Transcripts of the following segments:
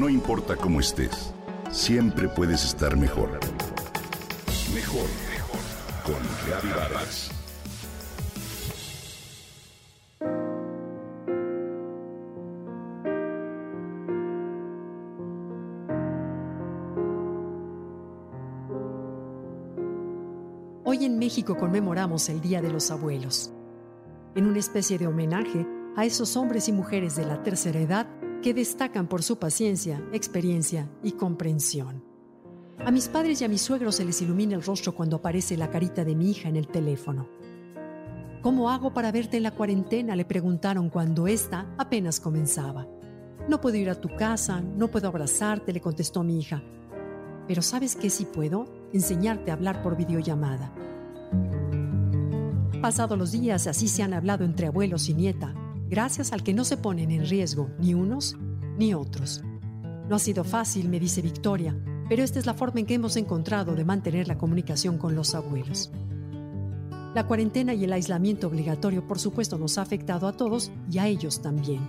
No importa cómo estés, siempre puedes estar mejor. Mejor, mejor. Con Reavivadas. Hoy en México conmemoramos el Día de los Abuelos, en una especie de homenaje a esos hombres y mujeres de la tercera edad que destacan por su paciencia, experiencia y comprensión. A mis padres y a mis suegros se les ilumina el rostro cuando aparece la carita de mi hija en el teléfono. ¿Cómo hago para verte en la cuarentena? le preguntaron cuando ésta apenas comenzaba. No puedo ir a tu casa, no puedo abrazarte, le contestó mi hija. Pero ¿sabes qué sí puedo? Enseñarte a hablar por videollamada. Pasados los días, así se han hablado entre abuelos y nieta, gracias al que no se ponen en riesgo ni unos ni otros. No ha sido fácil, me dice Victoria, pero esta es la forma en que hemos encontrado de mantener la comunicación con los abuelos. La cuarentena y el aislamiento obligatorio, por supuesto, nos ha afectado a todos y a ellos también.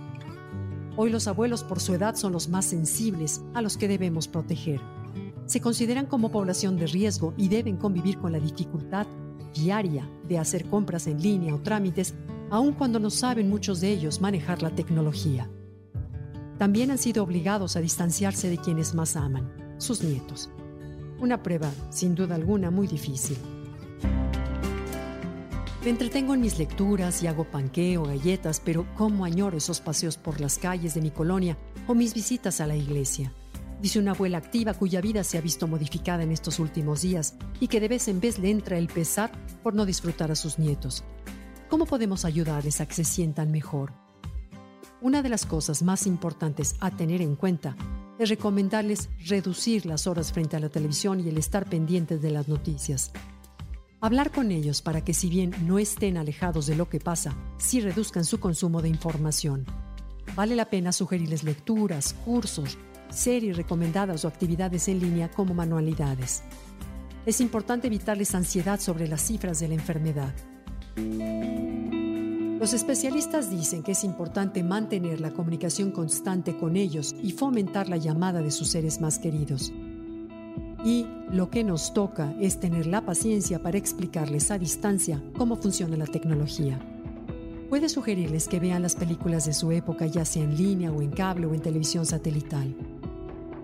Hoy los abuelos por su edad son los más sensibles a los que debemos proteger. Se consideran como población de riesgo y deben convivir con la dificultad diaria de hacer compras en línea o trámites aun cuando no saben muchos de ellos manejar la tecnología. También han sido obligados a distanciarse de quienes más aman, sus nietos. Una prueba, sin duda alguna, muy difícil. Me entretengo en mis lecturas y hago panqueo, galletas, pero cómo añoro esos paseos por las calles de mi colonia o mis visitas a la iglesia. Dice una abuela activa cuya vida se ha visto modificada en estos últimos días y que de vez en vez le entra el pesar por no disfrutar a sus nietos. ¿Cómo podemos ayudarles a que se sientan mejor? Una de las cosas más importantes a tener en cuenta es recomendarles reducir las horas frente a la televisión y el estar pendientes de las noticias. Hablar con ellos para que si bien no estén alejados de lo que pasa, sí reduzcan su consumo de información. Vale la pena sugerirles lecturas, cursos, series recomendadas o actividades en línea como manualidades. Es importante evitarles ansiedad sobre las cifras de la enfermedad. Los especialistas dicen que es importante mantener la comunicación constante con ellos y fomentar la llamada de sus seres más queridos. Y lo que nos toca es tener la paciencia para explicarles a distancia cómo funciona la tecnología. Puede sugerirles que vean las películas de su época ya sea en línea o en cable o en televisión satelital.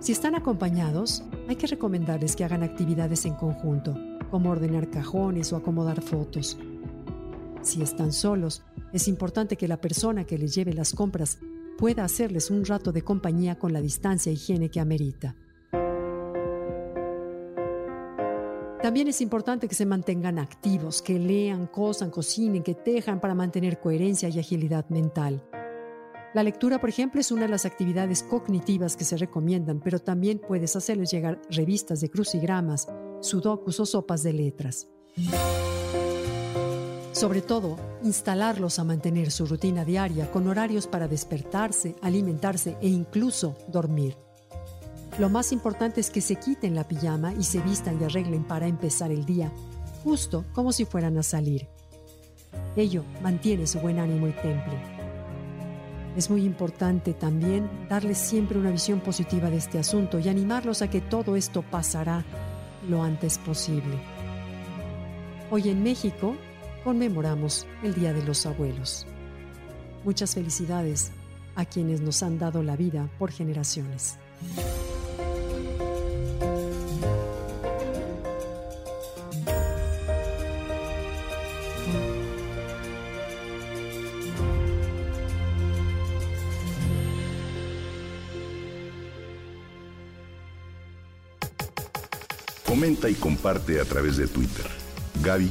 Si están acompañados, hay que recomendarles que hagan actividades en conjunto, como ordenar cajones o acomodar fotos. Si están solos, es importante que la persona que les lleve las compras pueda hacerles un rato de compañía con la distancia e higiene que amerita. También es importante que se mantengan activos, que lean, cosan, cocinen, que tejan para mantener coherencia y agilidad mental. La lectura, por ejemplo, es una de las actividades cognitivas que se recomiendan, pero también puedes hacerles llegar revistas de crucigramas, sudokus o sopas de letras. Sobre todo, instalarlos a mantener su rutina diaria con horarios para despertarse, alimentarse e incluso dormir. Lo más importante es que se quiten la pijama y se vistan y arreglen para empezar el día, justo como si fueran a salir. Ello mantiene su buen ánimo y temple. Es muy importante también darles siempre una visión positiva de este asunto y animarlos a que todo esto pasará lo antes posible. Hoy en México conmemoramos el Día de los Abuelos. Muchas felicidades a quienes nos han dado la vida por generaciones. Comenta y comparte a través de Twitter. Gaby